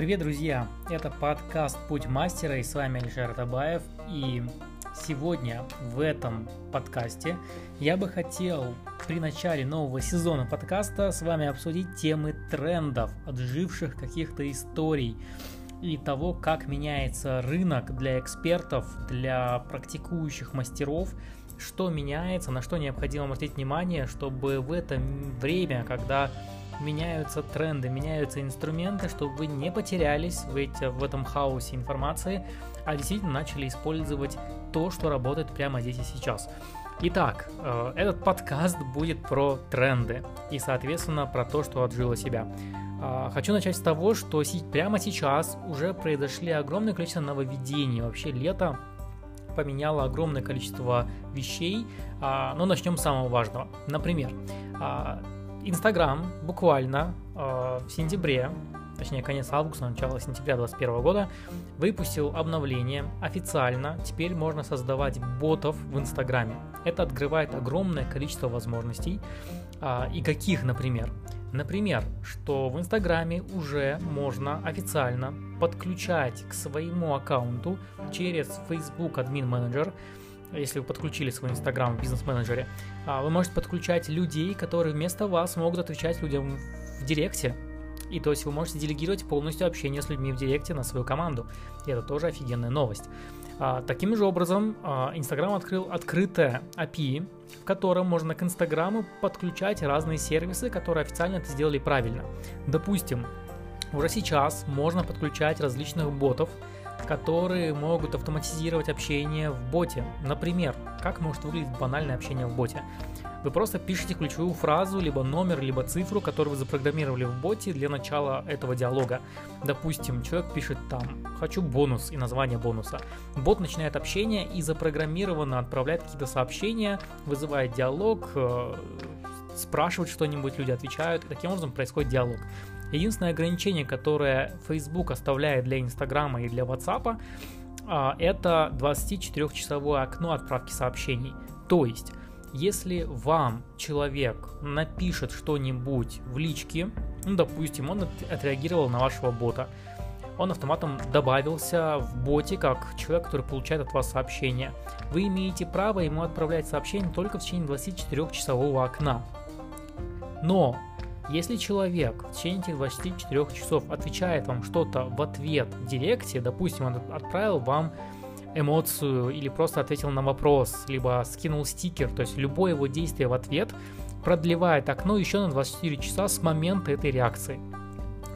Привет, друзья! Это подкаст «Путь мастера» и с вами Алишер Табаев. И сегодня в этом подкасте я бы хотел при начале нового сезона подкаста с вами обсудить темы трендов, отживших каких-то историй и того, как меняется рынок для экспертов, для практикующих мастеров, что меняется, на что необходимо обратить внимание, чтобы в это время, когда меняются тренды, меняются инструменты, чтобы вы не потерялись в, эти, в этом хаосе информации, а действительно начали использовать то, что работает прямо здесь и сейчас. Итак, э, этот подкаст будет про тренды и, соответственно, про то, что отжило себя. А, хочу начать с того, что прямо сейчас уже произошли огромное количество нововведений. Вообще лето поменяло огромное количество вещей, а, но начнем с самого важного. Например, а, Инстаграм буквально э, в сентябре, точнее конец августа, начало сентября 2021 года, выпустил обновление официально. Теперь можно создавать ботов в Инстаграме. Это открывает огромное количество возможностей. Э, и каких, например? Например, что в Инстаграме уже можно официально подключать к своему аккаунту через Facebook Admin Manager если вы подключили свой Инстаграм в бизнес-менеджере, а, вы можете подключать людей, которые вместо вас могут отвечать людям в Директе. И то есть вы можете делегировать полностью общение с людьми в Директе на свою команду. И это тоже офигенная новость. А, таким же образом, а, Инстаграм открыл открытое API, в котором можно к Инстаграму подключать разные сервисы, которые официально это сделали правильно. Допустим, уже сейчас можно подключать различных ботов, которые могут автоматизировать общение в боте. Например, как может выглядеть банальное общение в боте? Вы просто пишете ключевую фразу, либо номер, либо цифру, которую вы запрограммировали в боте для начала этого диалога. Допустим, человек пишет там «хочу бонус» и название бонуса. Бот начинает общение и запрограммированно отправляет какие-то сообщения, вызывает диалог, э, спрашивает что-нибудь, люди отвечают, и таким образом происходит диалог. Единственное ограничение, которое Facebook оставляет для Инстаграма и для WhatsApp, а, это 24-часовое окно отправки сообщений. То есть, если вам человек напишет что-нибудь в личке, ну, допустим, он отреагировал на вашего бота, он автоматом добавился в боте как человек, который получает от вас сообщение. Вы имеете право ему отправлять сообщение только в течение 24-часового окна. Но если человек в течение этих 24 часов отвечает вам что-то в ответ в директе, допустим, он отправил вам эмоцию или просто ответил на вопрос, либо скинул стикер, то есть любое его действие в ответ продлевает окно еще на 24 часа с момента этой реакции.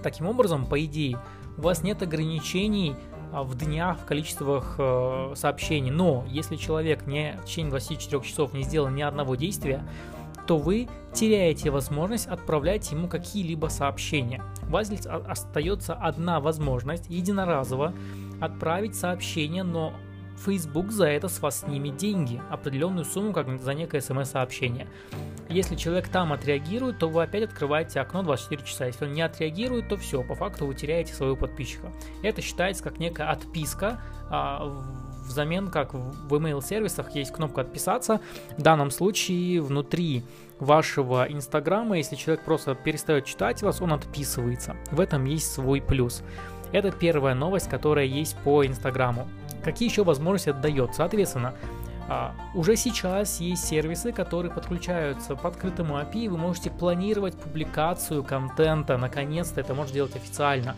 Таким образом, по идее, у вас нет ограничений а, в днях в количествах э, сообщений, но если человек не в течение 24 часов не сделал ни одного действия, то вы теряете возможность отправлять ему какие-либо сообщения. У вас остается одна возможность единоразово отправить сообщение, но Facebook за это с вас снимет деньги, определенную сумму, как за некое смс-сообщение. Если человек там отреагирует, то вы опять открываете окно 24 часа. Если он не отреагирует, то все, по факту вы теряете своего подписчика. Это считается как некая отписка а, взамен, как в email сервисах есть кнопка «Отписаться». В данном случае внутри вашего инстаграма, если человек просто перестает читать вас, он отписывается. В этом есть свой плюс. Это первая новость, которая есть по инстаграму. Какие еще возможности это дает? Соответственно, а, уже сейчас есть сервисы, которые подключаются по открытому API, вы можете планировать публикацию контента, наконец-то это можно делать официально.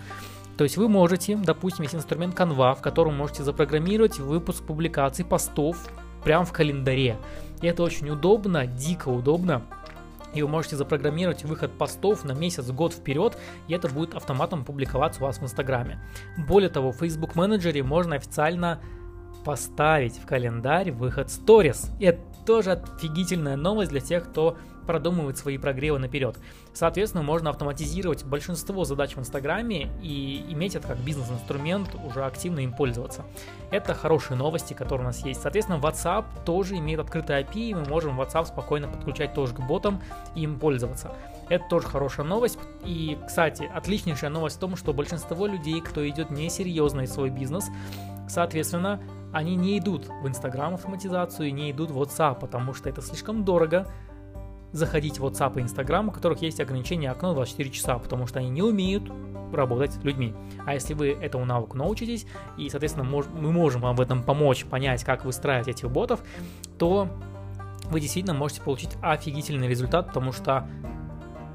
То есть вы можете, допустим, есть инструмент Canva, в котором можете запрограммировать выпуск публикаций постов прямо в календаре. И это очень удобно, дико удобно. И вы можете запрограммировать выход постов на месяц, год вперед, и это будет автоматом публиковаться у вас в Инстаграме. Более того, в Facebook менеджере можно официально поставить в календарь выход Stories. И это тоже офигительная новость для тех, кто продумывает свои прогревы наперед. Соответственно, можно автоматизировать большинство задач в Инстаграме и иметь это как бизнес-инструмент, уже активно им пользоваться. Это хорошие новости, которые у нас есть. Соответственно, WhatsApp тоже имеет открытый API, и мы можем WhatsApp спокойно подключать тоже к ботам и им пользоваться. Это тоже хорошая новость. И, кстати, отличнейшая новость в том, что большинство людей, кто идет несерьезно в свой бизнес, соответственно, они не идут в Инстаграм автоматизацию и не идут в WhatsApp, потому что это слишком дорого, заходить в WhatsApp и Instagram, у которых есть ограничение окно 24 часа, потому что они не умеют работать с людьми. А если вы этому навыку научитесь, и, соответственно, мож, мы можем вам в этом помочь, понять, как выстраивать этих ботов, то вы действительно можете получить офигительный результат, потому что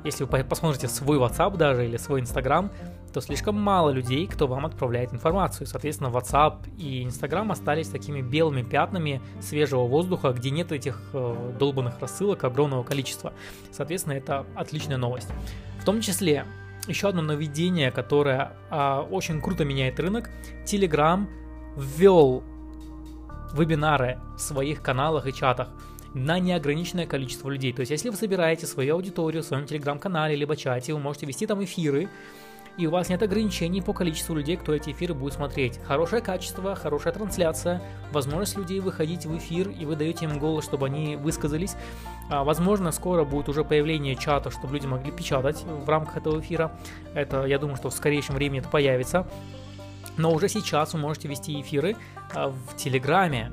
если вы посмотрите свой WhatsApp даже или свой Instagram, то слишком мало людей, кто вам отправляет информацию. Соответственно, WhatsApp и Instagram остались такими белыми пятнами свежего воздуха, где нет этих э, долбанных рассылок огромного количества. Соответственно, это отличная новость. В том числе, еще одно нововведение, которое э, очень круто меняет рынок. Telegram ввел вебинары в своих каналах и чатах на неограниченное количество людей. То есть, если вы собираете свою аудиторию в своем телеграм-канале либо чате, вы можете вести там эфиры, и у вас нет ограничений по количеству людей, кто эти эфиры будет смотреть. Хорошее качество, хорошая трансляция, возможность людей выходить в эфир, и вы даете им голос, чтобы они высказались. А, возможно, скоро будет уже появление чата, чтобы люди могли печатать в рамках этого эфира. Это, я думаю, что в скорейшем времени это появится. Но уже сейчас вы можете вести эфиры а, в Телеграме,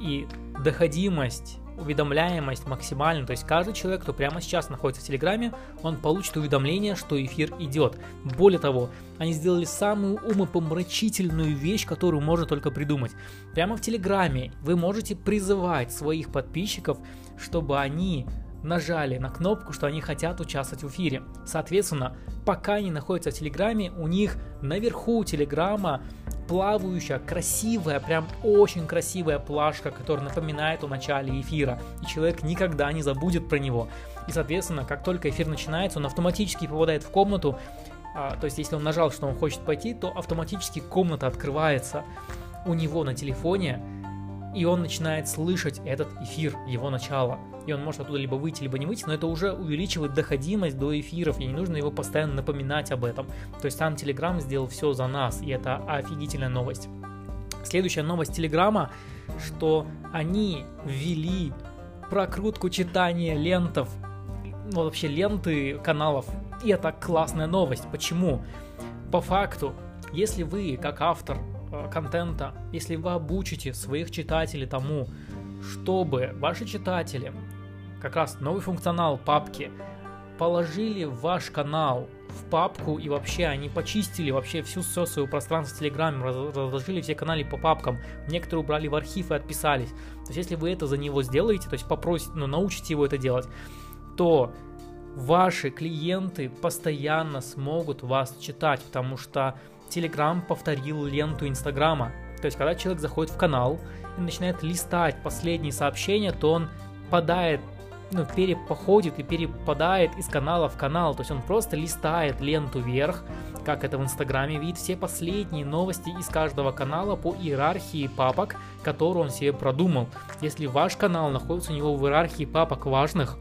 и доходимость уведомляемость максимальна, то есть каждый человек, кто прямо сейчас находится в Телеграме, он получит уведомление, что эфир идет. Более того, они сделали самую умопомрачительную вещь, которую можно только придумать. Прямо в Телеграме вы можете призывать своих подписчиков, чтобы они нажали на кнопку, что они хотят участвовать в эфире. Соответственно, пока они находятся в Телеграме, у них наверху Телеграма плавающая, красивая, прям очень красивая плашка, которая напоминает о начале эфира, и человек никогда не забудет про него. И, соответственно, как только эфир начинается, он автоматически попадает в комнату, а, то есть если он нажал, что он хочет пойти, то автоматически комната открывается у него на телефоне, и он начинает слышать этот эфир, его начало. И он может оттуда либо выйти, либо не выйти, но это уже увеличивает доходимость до эфиров, и не нужно его постоянно напоминать об этом. То есть сам Telegram сделал все за нас, и это офигительная новость. Следующая новость Телеграма, что они ввели прокрутку читания лентов, ну вообще ленты каналов, и это классная новость. Почему? По факту, если вы, как автор, контента, если вы обучите своих читателей тому, чтобы ваши читатели, как раз новый функционал папки, положили ваш канал в папку и вообще они почистили вообще всю все свое пространство в Телеграме, разложили все каналы по папкам, некоторые убрали в архив и отписались. То есть если вы это за него сделаете, то есть попросите, ну научите его это делать, то ваши клиенты постоянно смогут вас читать, потому что Telegram повторил ленту Инстаграма. То есть, когда человек заходит в канал и начинает листать последние сообщения, то он падает, ну, перепоходит и перепадает из канала в канал. То есть он просто листает ленту вверх, как это в Инстаграме, видит все последние новости из каждого канала по иерархии папок, которую он себе продумал. Если ваш канал находится у него в иерархии папок важных,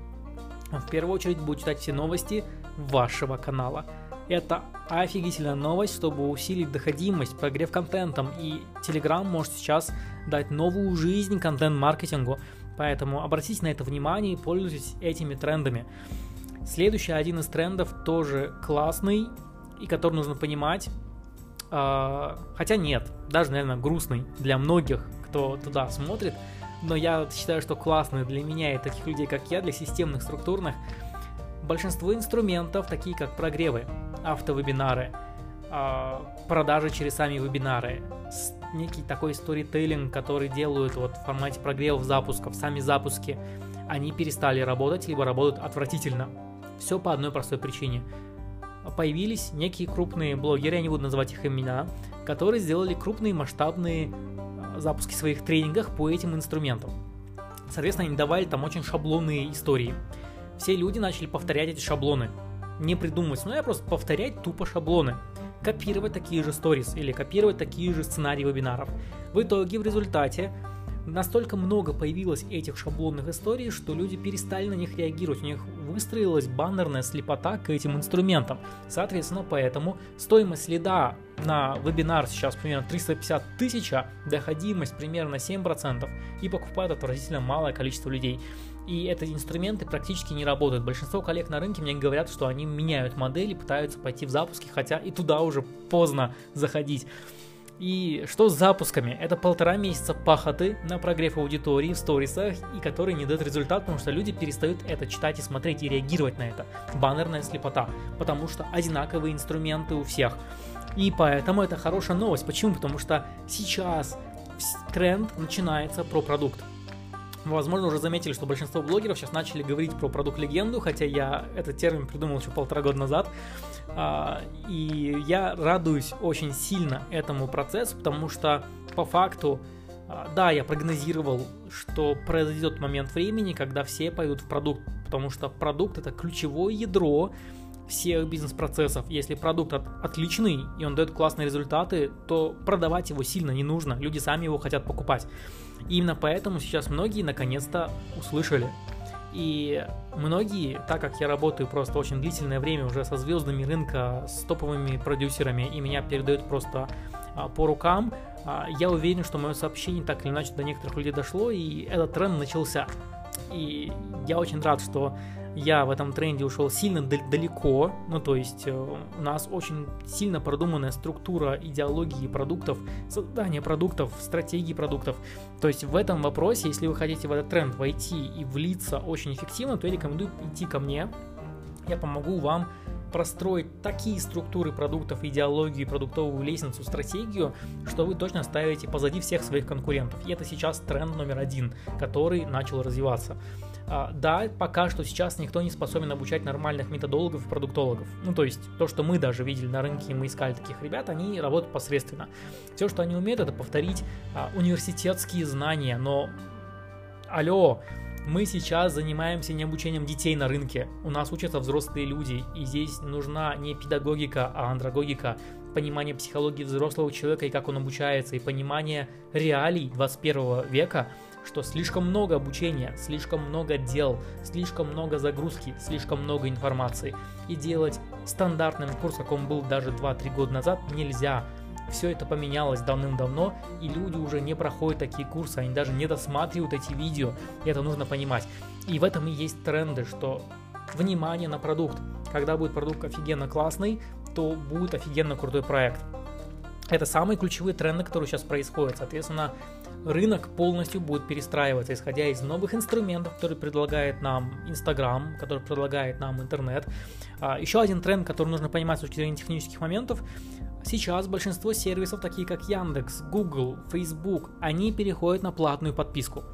он в первую очередь будет читать все новости вашего канала. Это офигительная новость, чтобы усилить доходимость, прогрев контентом, и Telegram может сейчас дать новую жизнь контент-маркетингу, поэтому обратите на это внимание и пользуйтесь этими трендами. Следующий один из трендов тоже классный и который нужно понимать, э, хотя нет, даже, наверное, грустный для многих, кто туда смотрит, но я считаю, что классный для меня и таких людей, как я, для системных, структурных, большинство инструментов, такие как прогревы, автовебинары, а, продажи через сами вебинары, некий такой сторителлинг, который делают вот в формате прогревов запусков, сами запуски, они перестали работать, либо работают отвратительно. Все по одной простой причине. Появились некие крупные блогеры, я не буду называть их имена, которые сделали крупные масштабные а, запуски своих тренингах по этим инструментам. Соответственно, они давали там очень шаблонные истории. Все люди начали повторять эти шаблоны не придумывать, но я просто повторять тупо шаблоны, копировать такие же сторис или копировать такие же сценарии вебинаров. В итоге, в результате, настолько много появилось этих шаблонных историй, что люди перестали на них реагировать. У них выстроилась баннерная слепота к этим инструментам. Соответственно, поэтому стоимость следа на вебинар сейчас примерно 350 тысяч, доходимость примерно 7% и покупает отвратительно малое количество людей и эти инструменты практически не работают. Большинство коллег на рынке мне говорят, что они меняют модели, пытаются пойти в запуски, хотя и туда уже поздно заходить. И что с запусками? Это полтора месяца пахоты на прогрев аудитории в сторисах, и которые не дают результат, потому что люди перестают это читать и смотреть, и реагировать на это. Баннерная слепота. Потому что одинаковые инструменты у всех. И поэтому это хорошая новость. Почему? Потому что сейчас тренд начинается про продукт. Возможно, уже заметили, что большинство блогеров сейчас начали говорить про продукт-легенду, хотя я этот термин придумал еще полтора года назад. А, и я радуюсь очень сильно этому процессу, потому что по факту, а, да, я прогнозировал, что произойдет момент времени, когда все пойдут в продукт, потому что продукт это ключевое ядро всех бизнес-процессов. Если продукт от, отличный и он дает классные результаты, то продавать его сильно не нужно. Люди сами его хотят покупать. И именно поэтому сейчас многие наконец-то услышали. И многие, так как я работаю просто очень длительное время уже со звездами рынка, с топовыми продюсерами, и меня передают просто а, по рукам, а, я уверен, что мое сообщение так или иначе до некоторых людей дошло, и этот тренд начался. И я очень рад, что я в этом тренде ушел сильно далеко, ну то есть э, у нас очень сильно продуманная структура идеологии продуктов, создания продуктов, стратегии продуктов. То есть в этом вопросе, если вы хотите в этот тренд войти и влиться очень эффективно, то я рекомендую идти ко мне. Я помогу вам простроить такие структуры продуктов, идеологию, продуктовую лестницу, стратегию, что вы точно ставите позади всех своих конкурентов. И это сейчас тренд номер один, который начал развиваться. А, да, пока что сейчас никто не способен обучать нормальных методологов и продуктологов. Ну, то есть, то, что мы даже видели на рынке, мы искали таких ребят, они работают посредственно. Все, что они умеют, это повторить а, университетские знания, но... Алло, мы сейчас занимаемся не обучением детей на рынке. У нас учатся взрослые люди, и здесь нужна не педагогика, а андрогогика, понимание психологии взрослого человека и как он обучается, и понимание реалий 21 века – что слишком много обучения, слишком много дел, слишком много загрузки, слишком много информации. И делать стандартным курс, как он был даже 2-3 года назад, нельзя. Все это поменялось давным-давно, и люди уже не проходят такие курсы, они даже не досматривают эти видео, и это нужно понимать. И в этом и есть тренды, что внимание на продукт. Когда будет продукт офигенно классный, то будет офигенно крутой проект. Это самые ключевые тренды, которые сейчас происходят. Соответственно, рынок полностью будет перестраиваться, исходя из новых инструментов, которые предлагает нам Instagram, который предлагает нам интернет. А, еще один тренд, который нужно понимать с точки зрения технических моментов, Сейчас большинство сервисов, такие как Яндекс, Google, Facebook, они переходят на платную подписку.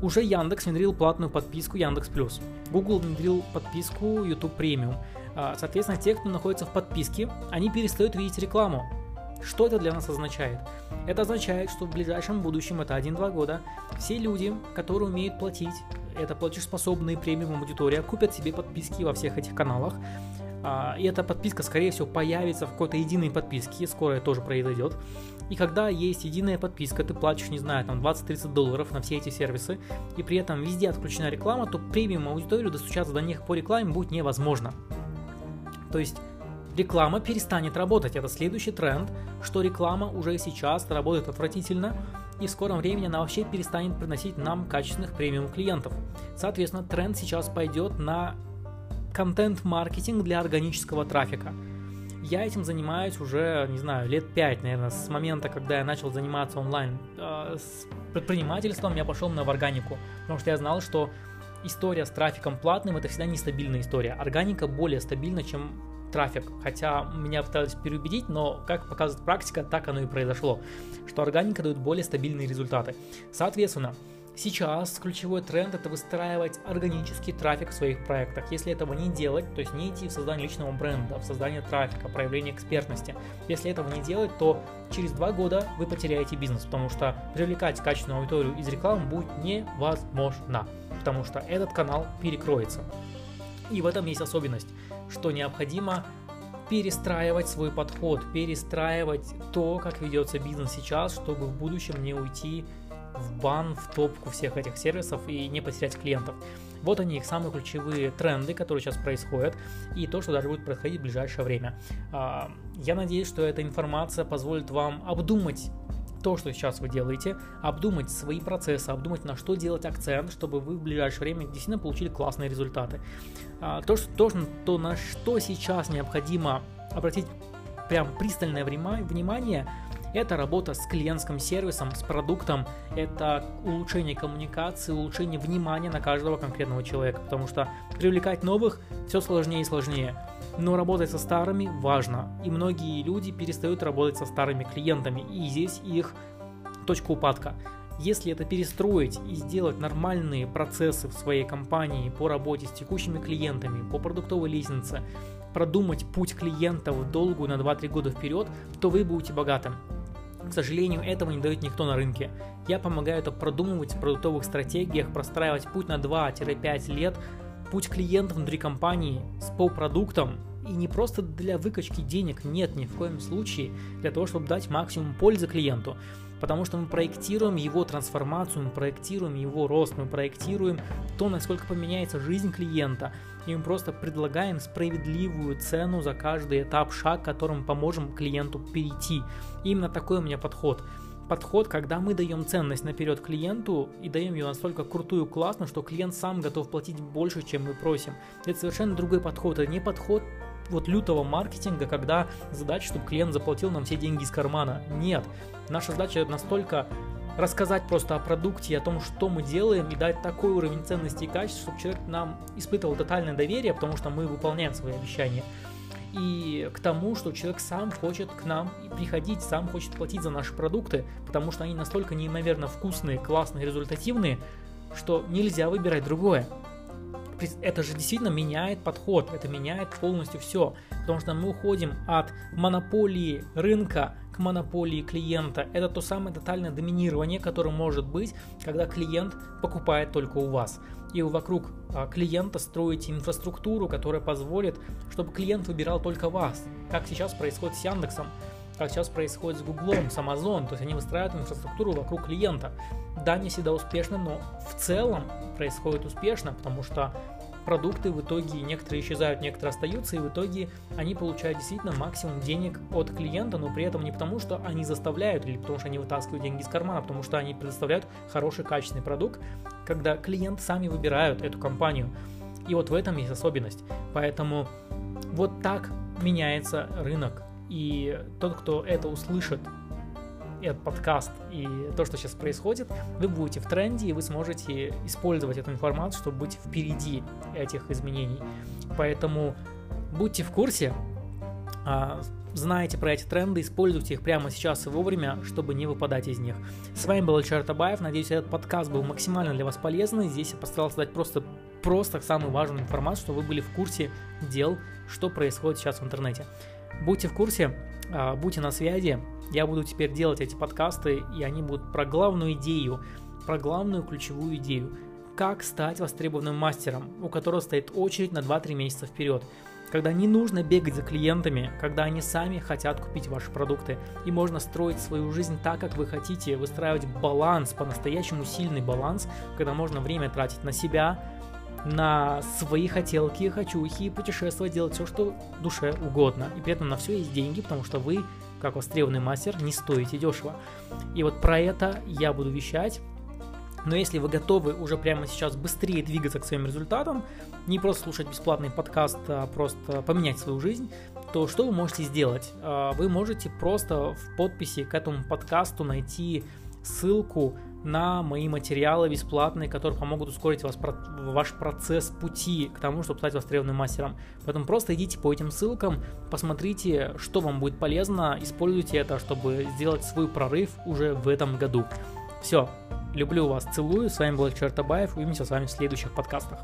Уже Яндекс внедрил платную подписку Яндекс Плюс. Google внедрил подписку YouTube Premium. А, соответственно, те, кто находится в подписке, они перестают видеть рекламу. Что это для нас означает? Это означает, что в ближайшем будущем, это 1-2 года, все люди, которые умеют платить, это платежеспособные премиум аудитория, купят себе подписки во всех этих каналах, а, и эта подписка, скорее всего, появится в какой-то единой подписке, скоро это тоже произойдет. И когда есть единая подписка, ты платишь, не знаю, там 20-30 долларов на все эти сервисы, и при этом везде отключена реклама, то премиум аудиторию достучаться до них по рекламе будет невозможно. То есть реклама перестанет работать. Это следующий тренд, что реклама уже сейчас работает отвратительно, и в скором времени она вообще перестанет приносить нам качественных премиум клиентов. Соответственно, тренд сейчас пойдет на контент-маркетинг для органического трафика. Я этим занимаюсь уже, не знаю, лет 5, наверное, с момента, когда я начал заниматься онлайн э, с предпринимательством, я пошел на в органику, потому что я знал, что история с трафиком платным это всегда нестабильная история. Органика более стабильна, чем трафик. Хотя меня пытались переубедить, но, как показывает практика, так оно и произошло, что органика дает более стабильные результаты. Соответственно, Сейчас ключевой тренд это выстраивать органический трафик в своих проектах. Если этого не делать, то есть не идти в создание личного бренда, в создание трафика, проявление экспертности. Если этого не делать, то через два года вы потеряете бизнес, потому что привлекать качественную аудиторию из рекламы будет невозможно, потому что этот канал перекроется. И в этом есть особенность что необходимо перестраивать свой подход, перестраивать то, как ведется бизнес сейчас, чтобы в будущем не уйти в бан, в топку всех этих сервисов и не потерять клиентов. Вот они, их самые ключевые тренды, которые сейчас происходят, и то, что даже будет происходить в ближайшее время. А, я надеюсь, что эта информация позволит вам обдумать то, что сейчас вы делаете, обдумать свои процессы, обдумать, на что делать акцент, чтобы вы в ближайшее время действительно получили классные результаты. А, то, что, то, то на что сейчас необходимо обратить прям пристальное внимание, Это работа с клиентским сервисом, с продуктом, это улучшение коммуникации, улучшение внимания на каждого конкретного человека, потому что привлекать новых все сложнее и сложнее. Но работать со старыми важно, и многие люди перестают работать со старыми клиентами, и здесь их точка упадка. Если это перестроить и сделать нормальные процессы в своей компании по работе с текущими клиентами, по продуктовой лестнице, продумать путь клиента в долгую на 2-3 года вперед, то вы будете богатым. К сожалению, этого не дает никто на рынке. Я помогаю это продумывать в продуктовых стратегиях, простраивать путь на 2-5 лет, путь клиента внутри компании с полпродуктом, и не просто для выкачки денег, нет, ни в коем случае, для того, чтобы дать максимум пользы клиенту потому что мы проектируем его трансформацию, мы проектируем его рост, мы проектируем то, насколько поменяется жизнь клиента, и мы просто предлагаем справедливую цену за каждый этап, шаг, которым поможем клиенту перейти. И именно такой у меня подход подход, когда мы даем ценность наперед клиенту и даем ее настолько крутую, классную, что клиент сам готов платить больше, чем мы просим. Это совершенно другой подход. Это не подход вот лютого маркетинга, когда задача, чтобы клиент заплатил нам все деньги из кармана. Нет. Наша задача настолько рассказать просто о продукте, о том, что мы делаем, и дать такой уровень ценности и качества, чтобы человек нам испытывал тотальное доверие, потому что мы выполняем свои обещания. И к тому, что человек сам хочет к нам приходить, сам хочет платить за наши продукты, потому что они настолько неимоверно вкусные, классные, результативные, что нельзя выбирать другое это же действительно меняет подход, это меняет полностью все, потому что мы уходим от монополии рынка к монополии клиента. Это то самое тотальное доминирование, которое может быть, когда клиент покупает только у вас. И вокруг а, клиента строите инфраструктуру, которая позволит, чтобы клиент выбирал только вас, как сейчас происходит с Яндексом как сейчас происходит с Гуглом, с Amazon, то есть они выстраивают инфраструктуру вокруг клиента. Да, не всегда успешно, но в целом происходит успешно, потому что продукты в итоге некоторые исчезают, некоторые остаются, и в итоге они получают действительно максимум денег от клиента, но при этом не потому, что они заставляют или потому, что они вытаскивают деньги из кармана, а потому что они предоставляют хороший качественный продукт, когда клиент сами выбирают эту компанию. И вот в этом есть особенность. Поэтому вот так меняется рынок. И тот, кто это услышит, этот подкаст и то, что сейчас происходит, вы будете в тренде, и вы сможете использовать эту информацию, чтобы быть впереди этих изменений. Поэтому будьте в курсе, а, знаете про эти тренды, используйте их прямо сейчас и вовремя, чтобы не выпадать из них. С вами был Ильчар Табаев, надеюсь, этот подкаст был максимально для вас полезный. Здесь я постарался дать просто, просто самую важную информацию, чтобы вы были в курсе дел, что происходит сейчас в интернете. Будьте в курсе, а, будьте на связи. Я буду теперь делать эти подкасты, и они будут про главную идею, про главную ключевую идею. Как стать востребованным мастером, у которого стоит очередь на 2-3 месяца вперед. Когда не нужно бегать за клиентами, когда они сами хотят купить ваши продукты. И можно строить свою жизнь так, как вы хотите, выстраивать баланс, по-настоящему сильный баланс, когда можно время тратить на себя, на свои хотелки, хочухи, путешествовать, делать все, что душе угодно. И при этом на все есть деньги, потому что вы, как востребованный мастер, не стоите дешево. И вот про это я буду вещать. Но если вы готовы уже прямо сейчас быстрее двигаться к своим результатам, не просто слушать бесплатный подкаст, а просто поменять свою жизнь, то что вы можете сделать? А, вы можете просто в подписи к этому подкасту найти ссылку на мои материалы бесплатные, которые помогут ускорить вас, ваш процесс пути к тому, чтобы стать востребованным мастером. Поэтому просто идите по этим ссылкам, посмотрите, что вам будет полезно, используйте это, чтобы сделать свой прорыв уже в этом году. Все, люблю вас, целую, с вами был Чертабаев, увидимся с вами в следующих подкастах.